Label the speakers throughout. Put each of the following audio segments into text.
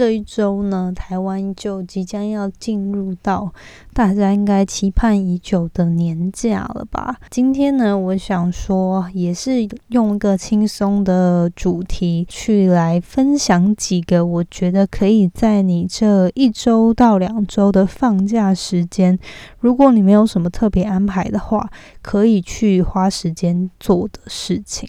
Speaker 1: 这一周呢，台湾就即将要进入到大家应该期盼已久的年假了吧？今天呢，我想说，也是用一个轻松的主题去来分享几个我觉得可以在你这一周到两周的放假时间，如果你没有什么特别安排的话，可以去花时间做的事情。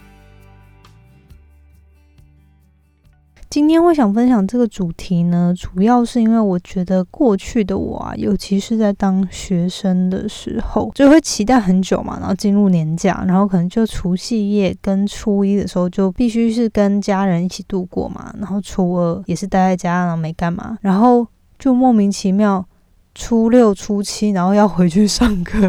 Speaker 1: 今天会想分享这个主题呢，主要是因为我觉得过去的我啊，尤其是在当学生的时候，就会期待很久嘛，然后进入年假，然后可能就除夕夜跟初一的时候就必须是跟家人一起度过嘛，然后初二也是待在家，然后没干嘛，然后就莫名其妙初六、初七，然后要回去上课。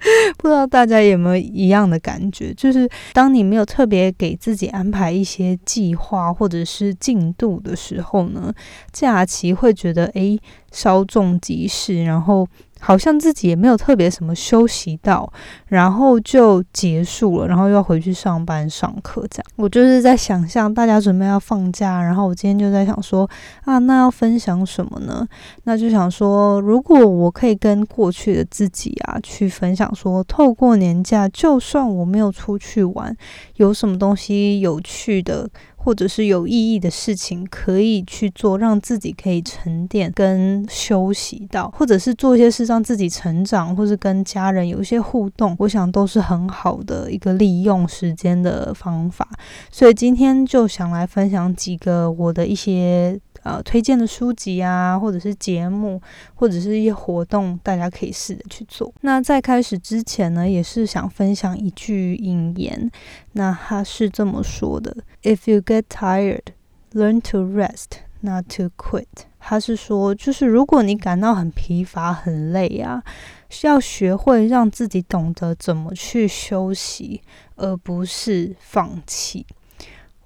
Speaker 1: 不知道大家有没有一样的感觉，就是当你没有特别给自己安排一些计划或者是进度的时候呢，假期会觉得诶稍纵即逝，然后。好像自己也没有特别什么休息到，然后就结束了，然后又要回去上班上课这样。我就是在想象大家准备要放假，然后我今天就在想说啊，那要分享什么呢？那就想说，如果我可以跟过去的自己啊去分享说，透过年假，就算我没有出去玩，有什么东西有趣的。或者是有意义的事情可以去做，让自己可以沉淀跟休息到，或者是做一些事让自己成长，或是跟家人有一些互动，我想都是很好的一个利用时间的方法。所以今天就想来分享几个我的一些。呃，推荐的书籍啊，或者是节目，或者是一些活动，大家可以试着去做。那在开始之前呢，也是想分享一句引言。那他是这么说的：“If you get tired, learn to rest, not to quit。”他是说，就是如果你感到很疲乏、很累啊，需要学会让自己懂得怎么去休息，而不是放弃。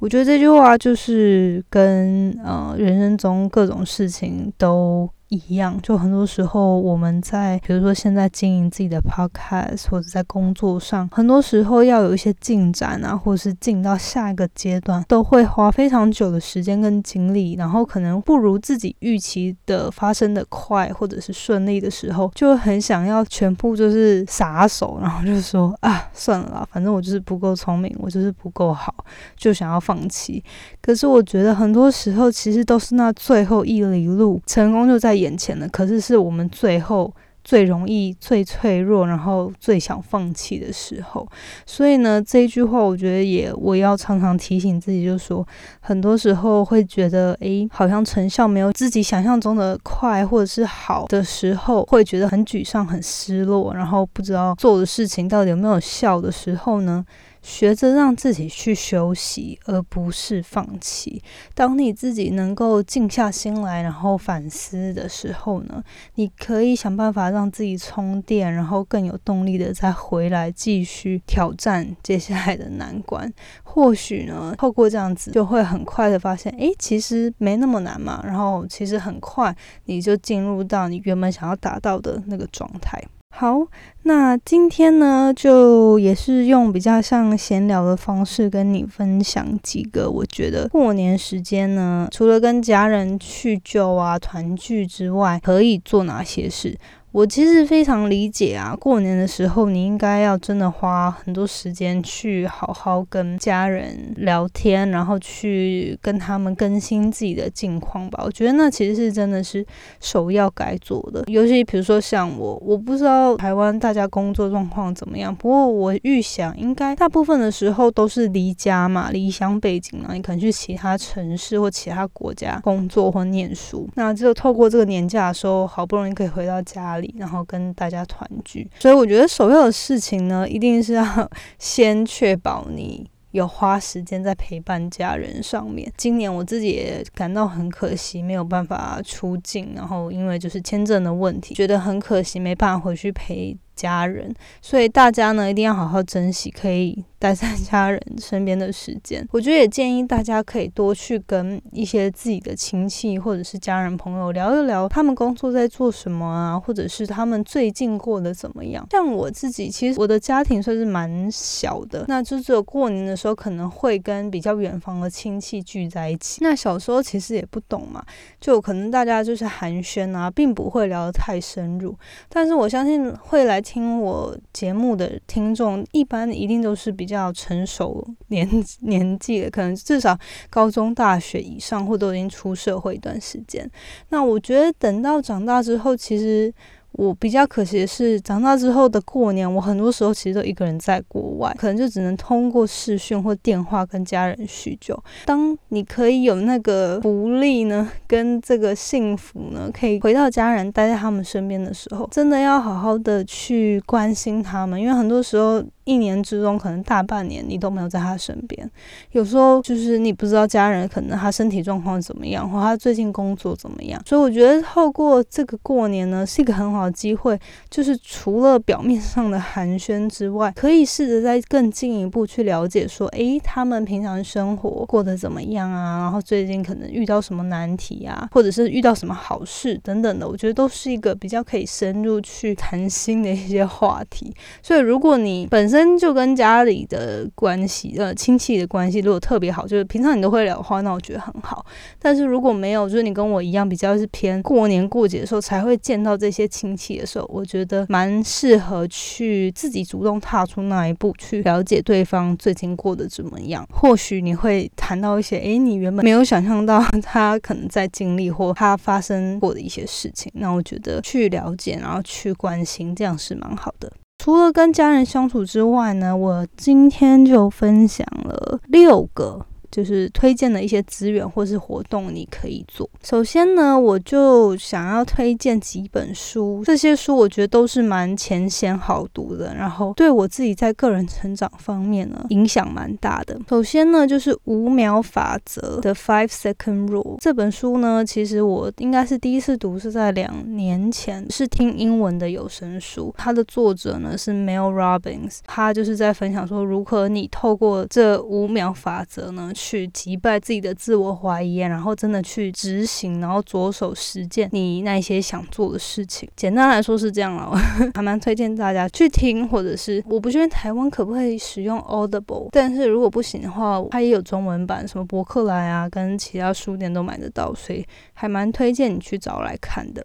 Speaker 1: 我觉得这句话就是跟呃人生中各种事情都。一样，就很多时候我们在，比如说现在经营自己的 podcast，或者在工作上，很多时候要有一些进展啊，或者是进到下一个阶段，都会花非常久的时间跟精力，然后可能不如自己预期的发生的快，或者是顺利的时候，就很想要全部就是撒手，然后就说啊，算了啦，反正我就是不够聪明，我就是不够好，就想要放弃。可是我觉得很多时候其实都是那最后一里路，成功就在。眼前的，可是是我们最后最容易、最脆弱，然后最想放弃的时候。所以呢，这一句话，我觉得也我要常常提醒自己，就说，很多时候会觉得，诶，好像成效没有自己想象中的快，或者是好的时候，会觉得很沮丧、很失落，然后不知道做的事情到底有没有效的时候呢？学着让自己去休息，而不是放弃。当你自己能够静下心来，然后反思的时候呢，你可以想办法让自己充电，然后更有动力的再回来继续挑战接下来的难关。或许呢，透过这样子，就会很快的发现，诶，其实没那么难嘛。然后其实很快你就进入到你原本想要达到的那个状态。好，那今天呢，就也是用比较像闲聊的方式跟你分享几个我觉得过年时间呢，除了跟家人叙旧啊、团聚之外，可以做哪些事。我其实非常理解啊，过年的时候你应该要真的花很多时间去好好跟家人聊天，然后去跟他们更新自己的近况吧。我觉得那其实是真的是首要该做的。尤其比如说像我，我不知道台湾大家工作状况怎么样，不过我预想应该大部分的时候都是离家嘛，离乡背景啊，你可能去其他城市或其他国家工作或念书。那只有透过这个年假的时候，好不容易可以回到家里。然后跟大家团聚，所以我觉得首要的事情呢，一定是要 先确保你有花时间在陪伴家人上面。今年我自己也感到很可惜，没有办法出境，然后因为就是签证的问题，觉得很可惜，没办法回去陪。家人，所以大家呢一定要好好珍惜可以待在家人身边的时间。我觉得也建议大家可以多去跟一些自己的亲戚或者是家人朋友聊一聊，他们工作在做什么啊，或者是他们最近过得怎么样。像我自己，其实我的家庭算是蛮小的，那就只有过年的时候可能会跟比较远房的亲戚聚在一起。那小时候其实也不懂嘛，就可能大家就是寒暄啊，并不会聊得太深入。但是我相信会来。听我节目的听众，一般一定都是比较成熟年 年纪的，可能至少高中、大学以上，或都已经出社会一段时间。那我觉得等到长大之后，其实。我比较可惜的是，长大之后的过年，我很多时候其实都一个人在国外，可能就只能通过视讯或电话跟家人叙旧。当你可以有那个福利呢，跟这个幸福呢，可以回到家人，待在他们身边的时候，真的要好好的去关心他们，因为很多时候。一年之中，可能大半年你都没有在他身边。有时候就是你不知道家人可能他身体状况怎么样，或他最近工作怎么样。所以我觉得透过这个过年呢，是一个很好的机会，就是除了表面上的寒暄之外，可以试着再更进一步去了解，说，诶，他们平常生活过得怎么样啊？然后最近可能遇到什么难题啊，或者是遇到什么好事等等的，我觉得都是一个比较可以深入去谈心的一些话题。所以如果你本本身就跟家里的关系，呃，亲戚的关系如果特别好，就是平常你都会聊的话，那我觉得很好。但是如果没有，就是你跟我一样比较是偏过年过节的时候才会见到这些亲戚的时候，我觉得蛮适合去自己主动踏出那一步，去了解对方最近过得怎么样。或许你会谈到一些，诶，你原本没有想象到他可能在经历或他发生过的一些事情。那我觉得去了解，然后去关心，这样是蛮好的。除了跟家人相处之外呢，我今天就分享了六个。就是推荐的一些资源或是活动，你可以做。首先呢，我就想要推荐几本书，这些书我觉得都是蛮浅显好读的，然后对我自己在个人成长方面呢影响蛮大的。首先呢，就是五秒法则的 Five Second Rule 这本书呢，其实我应该是第一次读是在两年前，是听英文的有声书。它的作者呢是 Mel Robbins，他就是在分享说，如何你透过这五秒法则呢。去击败自己的自我怀疑，然后真的去执行，然后着手实践你那些想做的事情。简单来说是这样了，还蛮推荐大家去听，或者是我不确定台湾可不可以使用 Audible，但是如果不行的话，它也有中文版，什么博客来啊，跟其他书店都买得到，所以还蛮推荐你去找来看的。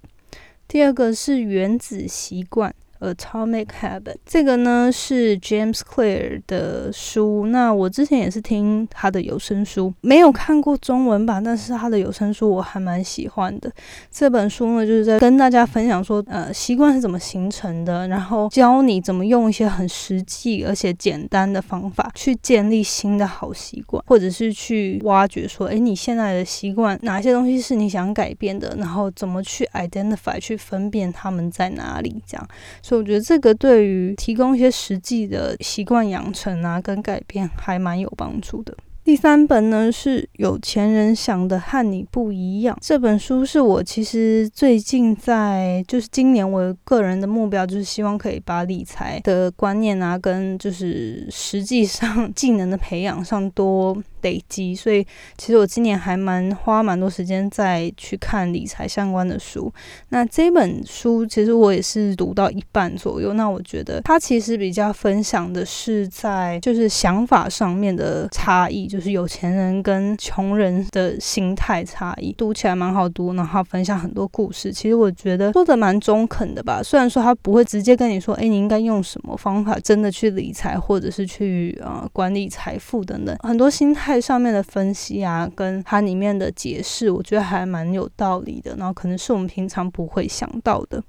Speaker 1: 第二个是原子习惯。Atomic Habit 这个呢是 James Clear 的书，那我之前也是听他的有声书，没有看过中文版，但是他的有声书我还蛮喜欢的。这本书呢就是在跟大家分享说，呃，习惯是怎么形成的，然后教你怎么用一些很实际而且简单的方法去建立新的好习惯，或者是去挖掘说，诶，你现在的习惯哪些东西是你想改变的，然后怎么去 identify 去分辨他们在哪里，这样。所以我觉得这个对于提供一些实际的习惯养成啊，跟改变还蛮有帮助的。第三本呢是有钱人想的和你不一样，这本书是我其实最近在就是今年我个人的目标就是希望可以把理财的观念啊，跟就是实际上 技能的培养上多。累积，所以其实我今年还蛮花蛮多时间在去看理财相关的书。那这本书其实我也是读到一半左右。那我觉得它其实比较分享的是在就是想法上面的差异，就是有钱人跟穷人的心态差异。读起来蛮好读，然后分享很多故事。其实我觉得说的蛮中肯的吧。虽然说他不会直接跟你说，哎，你应该用什么方法真的去理财，或者是去呃管理财富等等，很多心态。上面的分析啊，跟它里面的解释，我觉得还蛮有道理的。然后可能是我们平常不会想到的。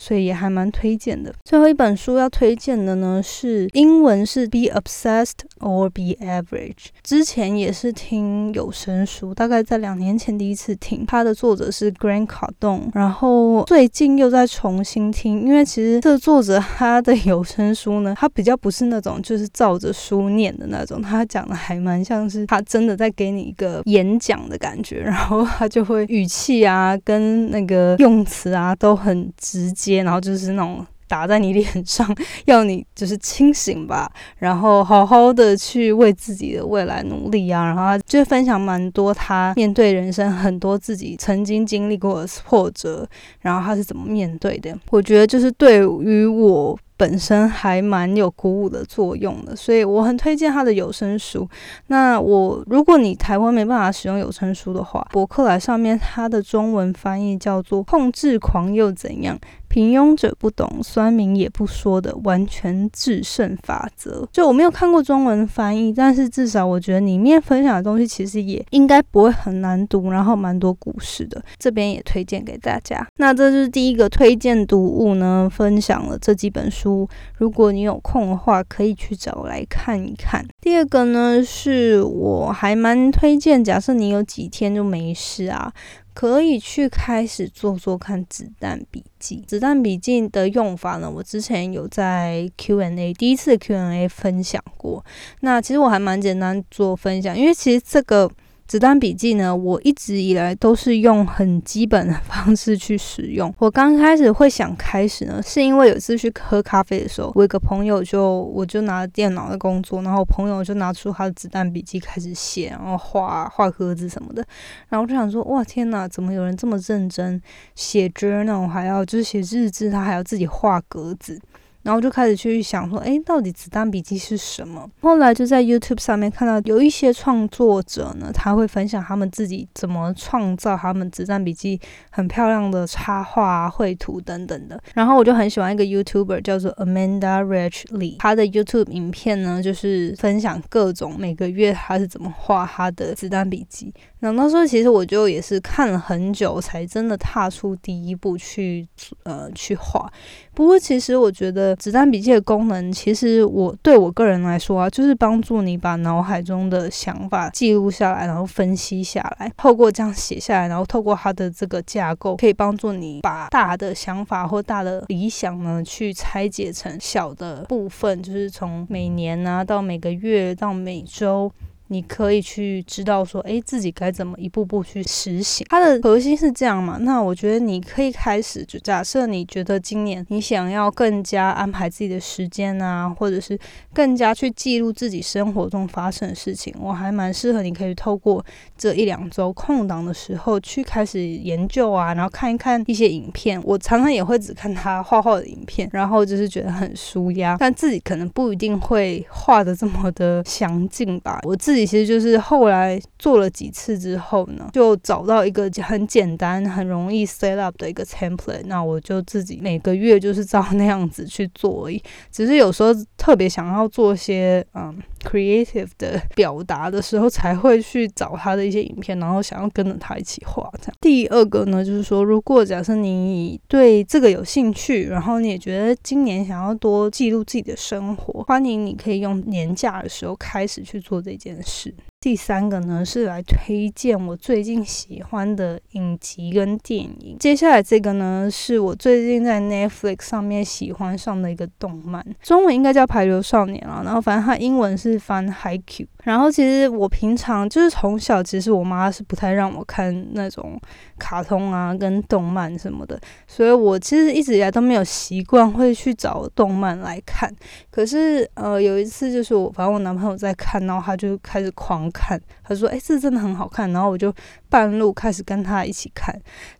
Speaker 1: 所以也还蛮推荐的。最后一本书要推荐的呢，是英文是 Be Obsessed or Be Average。之前也是听有声书，大概在两年前第一次听。它的作者是 Grant Cardone，然后最近又在重新听，因为其实这个作者他的有声书呢，他比较不是那种就是照着书念的那种，他讲的还蛮像是他真的在给你一个演讲的感觉，然后他就会语气啊跟那个用词啊都很直接。然后就是那种打在你脸上，要你就是清醒吧，然后好好的去为自己的未来努力啊。然后就分享蛮多他面对人生很多自己曾经经历过的挫折，然后他是怎么面对的。我觉得就是对于我。本身还蛮有鼓舞的作用的，所以我很推荐他的有声书。那我如果你台湾没办法使用有声书的话，博客来上面它的中文翻译叫做《控制狂又怎样？平庸者不懂，酸民也不说的完全制胜法则》。就我没有看过中文翻译，但是至少我觉得里面分享的东西其实也应该不会很难读，然后蛮多故事的。这边也推荐给大家。那这就是第一个推荐读物呢，分享了这几本书。如果你有空的话，可以去找来看一看。第二个呢，是我还蛮推荐，假设你有几天就没事啊，可以去开始做做看子弹笔记。子弹笔记的用法呢，我之前有在 Q&A 第一次 Q&A 分享过。那其实我还蛮简单做分享，因为其实这个。子弹笔记呢，我一直以来都是用很基本的方式去使用。我刚开始会想开始呢，是因为有一次去喝咖啡的时候，我一个朋友就我就拿电脑的工作，然后我朋友就拿出他的子弹笔记开始写，然后画画格子什么的，然后我就想说，哇天哪，怎么有人这么认真写 journal，还要就是写日志，他还要自己画格子。然后就开始去想说，哎，到底子弹笔记是什么？后来就在 YouTube 上面看到有一些创作者呢，他会分享他们自己怎么创造他们子弹笔记很漂亮的插画、绘图等等的。然后我就很喜欢一个 YouTuber 叫做 Amanda Rich Lee，他的 YouTube 影片呢，就是分享各种每个月他是怎么画他的子弹笔记。然后那时候其实我就也是看了很久，才真的踏出第一步去呃去画。不过其实我觉得子弹笔记的功能，其实我对我个人来说啊，就是帮助你把脑海中的想法记录下来，然后分析下来，透过这样写下来，然后透过它的这个架构，可以帮助你把大的想法或大的理想呢，去拆解成小的部分，就是从每年啊到每个月到每周。你可以去知道说，哎，自己该怎么一步步去实行。它的核心是这样嘛？那我觉得你可以开始，就假设你觉得今年你想要更加安排自己的时间啊，或者是更加去记录自己生活中发生的事情，我还蛮适合你可以透过这一两周空档的时候去开始研究啊，然后看一看一些影片。我常常也会只看他画画的影片，然后就是觉得很舒压，但自己可能不一定会画的这么的详尽吧。我自己。其实就是后来做了几次之后呢，就找到一个很简单、很容易 set up 的一个 template。那我就自己每个月就是照那样子去做而已。只是有时候特别想要做些嗯 creative 的表达的时候，才会去找他的一些影片，然后想要跟着他一起画。这样。第二个呢，就是说，如果假设你对这个有兴趣，然后你也觉得今年想要多记录自己的生活，欢迎你可以用年假的时候开始去做这件事。第三个呢，是来推荐我最近喜欢的影集跟电影。接下来这个呢，是我最近在 Netflix 上面喜欢上的一个动漫，中文应该叫《排球少年》啊，然后反正它英文是翻《High Q》。然后其实我平常就是从小，其实我妈是不太让我看那种卡通啊跟动漫什么的，所以我其实一直以来都没有习惯会去找动漫来看。可是呃，有一次就是我反正我男朋友在看，然后他就开始狂。看，他说：“诶，这真的很好看。”然后我就半路开始跟他一起看，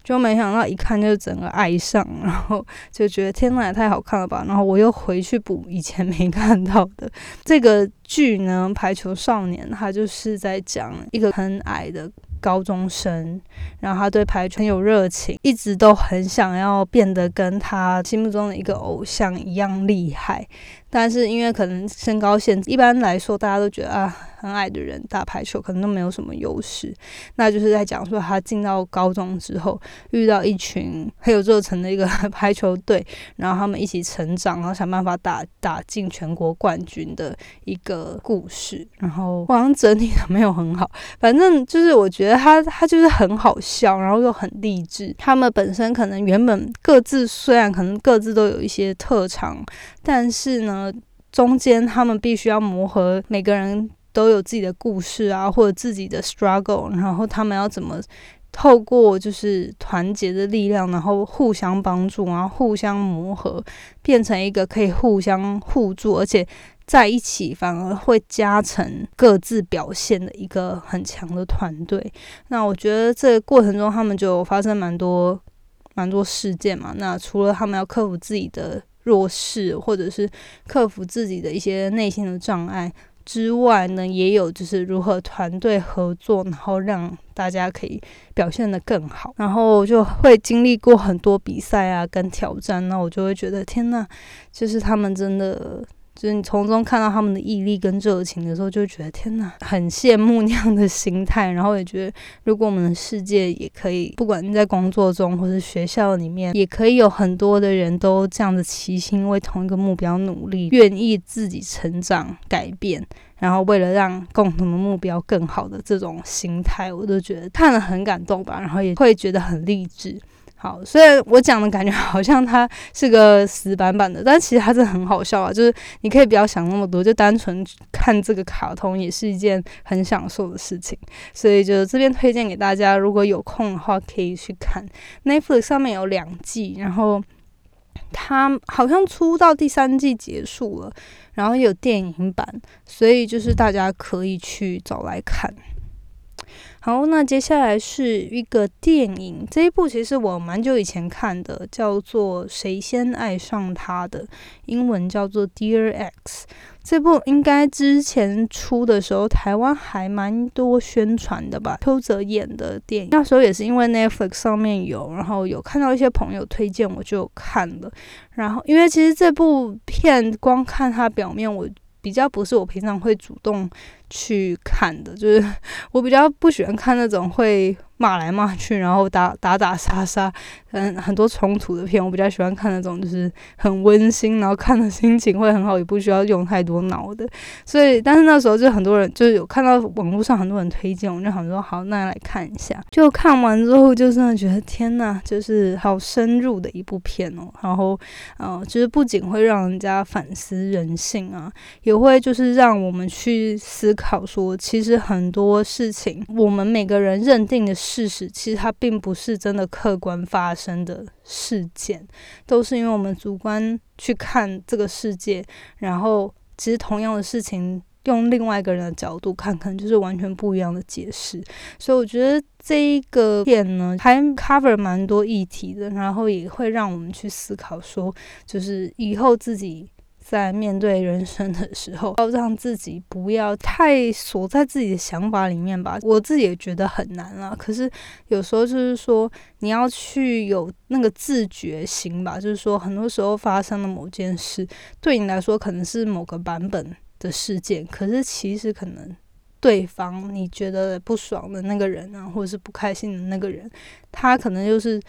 Speaker 1: 就没想到一看就整个爱上，然后就觉得天呐，太好看了吧！然后我又回去补以前没看到的这个剧呢，《排球少年》，他就是在讲一个很矮的。高中生，然后他对排球很有热情，一直都很想要变得跟他心目中的一个偶像一样厉害。但是因为可能身高限制，一般来说大家都觉得啊，很矮的人打排球可能都没有什么优势。那就是在讲说他进到高中之后，遇到一群很有热忱的一个 排球队，然后他们一起成长，然后想办法打打进全国冠军的一个故事。然后好像整体 的没有很好，反正就是我觉得他他就是很好笑，然后又很励志。他们本身可能原本各自虽然可能各自都有一些特长，但是呢。中间他们必须要磨合，每个人都有自己的故事啊，或者自己的 struggle，然后他们要怎么透过就是团结的力量，然后互相帮助，然后互相磨合，变成一个可以互相互助，而且在一起反而会加成各自表现的一个很强的团队。那我觉得这个过程中，他们就发生蛮多蛮多事件嘛。那除了他们要克服自己的。弱势，或者是克服自己的一些内心的障碍之外呢，也有就是如何团队合作，然后让大家可以表现得更好，然后就会经历过很多比赛啊跟挑战，那我就会觉得天呐，就是他们真的。就是你从中看到他们的毅力跟热情的时候，就觉得天哪，很羡慕那样的心态。然后也觉得，如果我们的世界也可以，不管你在工作中或是学校里面，也可以有很多的人都这样子齐心为同一个目标努力，愿意自己成长改变，然后为了让共同的目标更好的这种心态，我都觉得看了很感动吧。然后也会觉得很励志。好，虽然我讲的感觉好像它是个死板板的，但其实它真的很好笑啊！就是你可以不要想那么多，就单纯看这个卡通也是一件很享受的事情。所以就这边推荐给大家，如果有空的话可以去看。Netflix 上面有两季，然后它好像出到第三季结束了，然后有电影版，所以就是大家可以去找来看。好，那接下来是一个电影，这一部其实我蛮久以前看的，叫做《谁先爱上他》的，英文叫做《Dear X》。这部应该之前出的时候，台湾还蛮多宣传的吧？邱泽演的电影，那时候也是因为 Netflix 上面有，然后有看到一些朋友推荐，我就看了。然后，因为其实这部片光看它表面，我比较不是我平常会主动。去看的，就是 我比较不喜欢看那种会骂来骂去，然后打打打杀杀，嗯，很多冲突的片。我比较喜欢看那种就是很温馨，然后看的心情会很好，也不需要用太多脑的。所以，但是那时候就很多人就是有看到网络上很多人推荐，我就想说好，那来看一下。就看完之后，就真的觉得天呐，就是好深入的一部片哦。然后，呃，就是不仅会让人家反思人性啊，也会就是让我们去思。考说，其实很多事情，我们每个人认定的事实，其实它并不是真的客观发生的事件，都是因为我们主观去看这个世界，然后其实同样的事情，用另外一个人的角度看，可能就是完全不一样的解释。所以我觉得这一个片呢，还 cover 蛮多议题的，然后也会让我们去思考说，就是以后自己。在面对人生的时候，要让自己不要太锁在自己的想法里面吧。我自己也觉得很难啊。可是有时候就是说，你要去有那个自觉心吧。就是说，很多时候发生的某件事，对你来说可能是某个版本的事件，可是其实可能对方你觉得不爽的那个人啊，或者是不开心的那个人，他可能就是。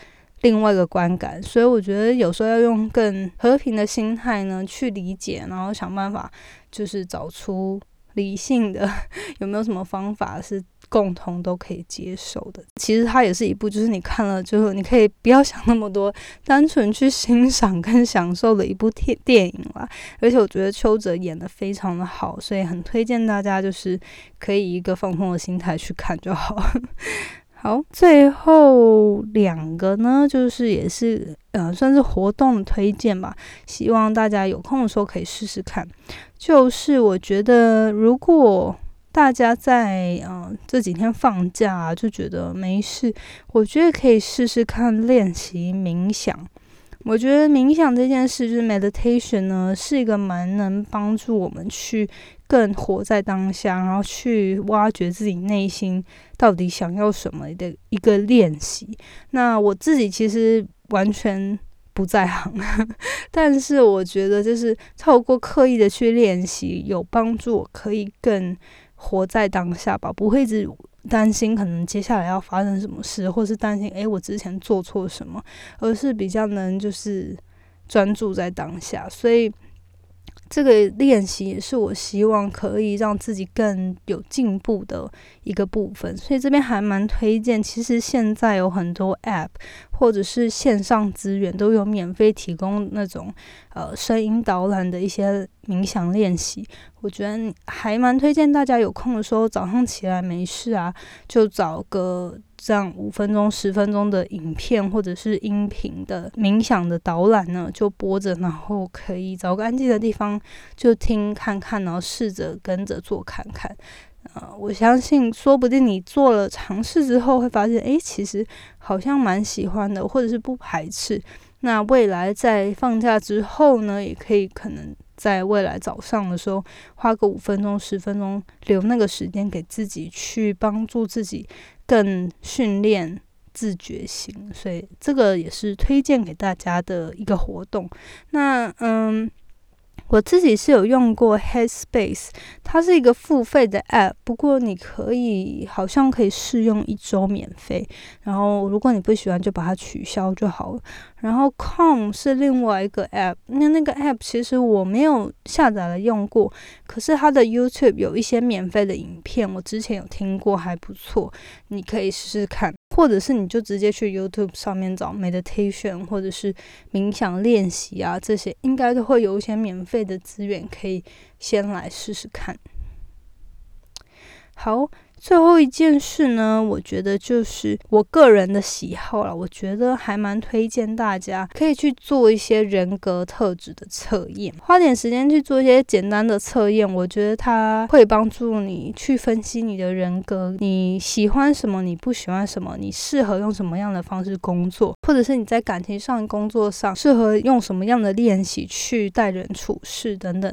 Speaker 1: 另外一个观感，所以我觉得有时候要用更和平的心态呢去理解，然后想办法，就是找出理性的 有没有什么方法是共同都可以接受的。其实它也是一部，就是你看了之后，你可以不要想那么多，单纯去欣赏跟享受的一部电 电影啦。而且我觉得邱泽演的非常的好，所以很推荐大家，就是可以一个放松的心态去看就好。好，最后两个呢，就是也是呃，算是活动推荐吧。希望大家有空的时候可以试试看。就是我觉得，如果大家在嗯这几天放假就觉得没事，我觉得可以试试看练习冥想。我觉得冥想这件事，就是 meditation 呢，是一个蛮能帮助我们去更活在当下，然后去挖掘自己内心到底想要什么的一个练习。那我自己其实完全不在行，但是我觉得就是透过刻意的去练习，有帮助我可以更活在当下吧，不会一直。担心可能接下来要发生什么事，或是担心诶我之前做错什么，而是比较能就是专注在当下，所以。这个练习也是我希望可以让自己更有进步的一个部分，所以这边还蛮推荐。其实现在有很多 App 或者是线上资源都有免费提供那种呃声音导览的一些冥想练习，我觉得还蛮推荐大家有空的时候早上起来没事啊，就找个。这样五分钟、十分钟的影片或者是音频的冥想的导览呢，就播着，然后可以找个安静的地方就听看看，然后试着跟着做看看。呃，我相信说不定你做了尝试之后会发现，诶，其实好像蛮喜欢的，或者是不排斥。那未来在放假之后呢，也可以可能在未来早上的时候花个五分钟、十分钟，留那个时间给自己去帮助自己。更训练自觉性，所以这个也是推荐给大家的一个活动。那嗯。我自己是有用过 Headspace，它是一个付费的 App，不过你可以好像可以试用一周免费，然后如果你不喜欢就把它取消就好了。然后 Com 是另外一个 App，那那个 App 其实我没有下载了用过，可是它的 YouTube 有一些免费的影片，我之前有听过还不错，你可以试试看。或者是你就直接去 YouTube 上面找 meditation 或者是冥想练习啊，这些应该都会有一些免费的资源可以先来试试看。好。最后一件事呢，我觉得就是我个人的喜好了。我觉得还蛮推荐大家可以去做一些人格特质的测验，花点时间去做一些简单的测验。我觉得它会帮助你去分析你的人格，你喜欢什么，你不喜欢什么，你适合用什么样的方式工作，或者是你在感情上、工作上适合用什么样的练习去待人处事等等。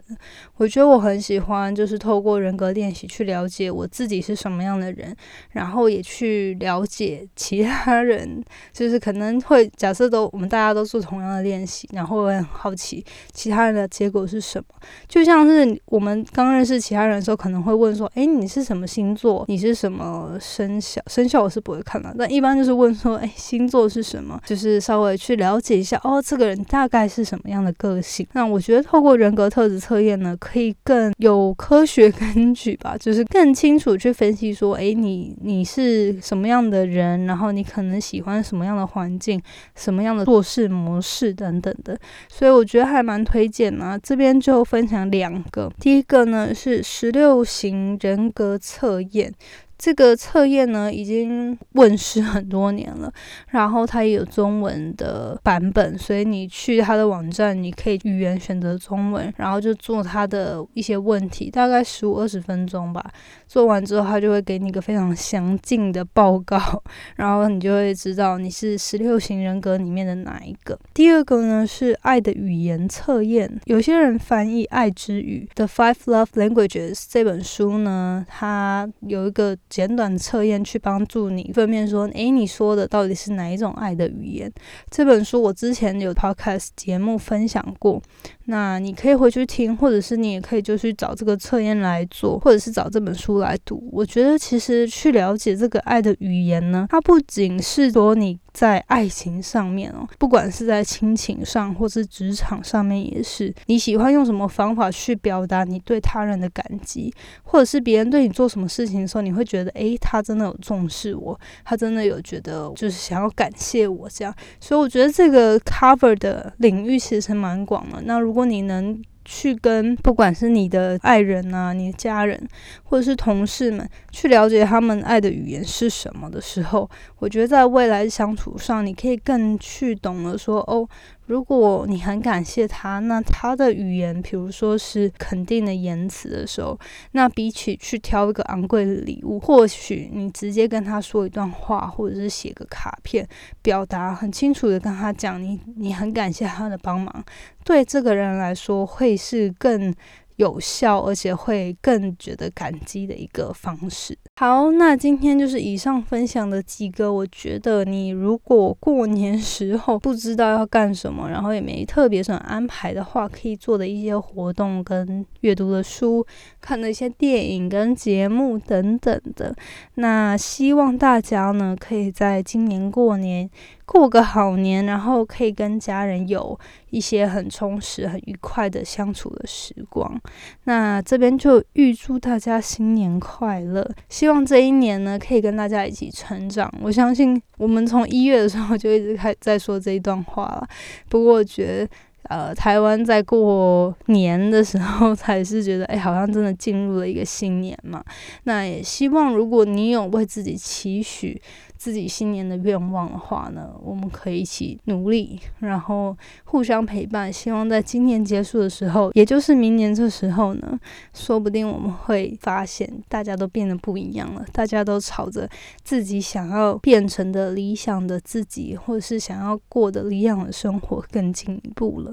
Speaker 1: 我觉得我很喜欢，就是透过人格练习去了解我自己是什么。什么样的人，然后也去了解其他人，就是可能会假设都我们大家都做同样的练习，然后会很好奇其他人的结果是什么。就像是我们刚认识其他人的时候，可能会问说：“哎，你是什么星座？你是什么生肖？生肖我是不会看的，但一般就是问说：哎，星座是什么？就是稍微去了解一下哦，这个人大概是什么样的个性。那我觉得透过人格特质测验呢，可以更有科学根据吧，就是更清楚去分析。说，诶，你你是什么样的人？然后你可能喜欢什么样的环境，什么样的做事模式等等的。所以我觉得还蛮推荐啊。这边就分享两个，第一个呢是十六型人格测验。这个测验呢已经问世很多年了，然后它也有中文的版本，所以你去它的网站，你可以语言选择中文，然后就做它的一些问题，大概十五二十分钟吧。做完之后，它就会给你一个非常详尽的报告，然后你就会知道你是十六型人格里面的哪一个。第二个呢是爱的语言测验，有些人翻译《爱之语》The Five Love Languages 这本书呢，它有一个。简短测验去帮助你分辨说，诶，你说的到底是哪一种爱的语言？这本书我之前有 podcast 节目分享过，那你可以回去听，或者是你也可以就去找这个测验来做，或者是找这本书来读。我觉得其实去了解这个爱的语言呢，它不仅是说你。在爱情上面哦，不管是在亲情上或是职场上面，也是你喜欢用什么方法去表达你对他人的感激，或者是别人对你做什么事情的时候，你会觉得诶，他真的有重视我，他真的有觉得就是想要感谢我这样。所以我觉得这个 cover 的领域其实蛮广的。那如果你能。去跟不管是你的爱人啊、你的家人，或者是同事们，去了解他们爱的语言是什么的时候，我觉得在未来相处上，你可以更去懂得说，哦，如果你很感谢他，那他的语言，比如说是肯定的言辞的时候，那比起去挑一个昂贵的礼物，或许你直接跟他说一段话，或者是写个卡片，表达很清楚的跟他讲你你很感谢他的帮忙，对这个人来说会是更。有效，而且会更觉得感激的一个方式。好，那今天就是以上分享的几个，我觉得你如果过年时候不知道要干什么，然后也没特别想安排的话，可以做的一些活动跟阅读的书、看的一些电影跟节目等等的。那希望大家呢，可以在今年过年。过个好年，然后可以跟家人有一些很充实、很愉快的相处的时光。那这边就预祝大家新年快乐！希望这一年呢，可以跟大家一起成长。我相信我们从一月的时候就一直开在说这一段话了。不过我觉得，呃，台湾在过年的时候才是觉得，哎，好像真的进入了一个新年嘛。那也希望，如果你有为自己期许。自己新年的愿望的话呢，我们可以一起努力，然后互相陪伴。希望在今年结束的时候，也就是明年这时候呢，说不定我们会发现大家都变得不一样了，大家都朝着自己想要变成的理想的自己，或者是想要过的理想的生活更进一步了。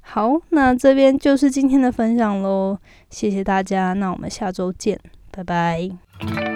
Speaker 1: 好，那这边就是今天的分享喽，谢谢大家，那我们下周见，拜拜。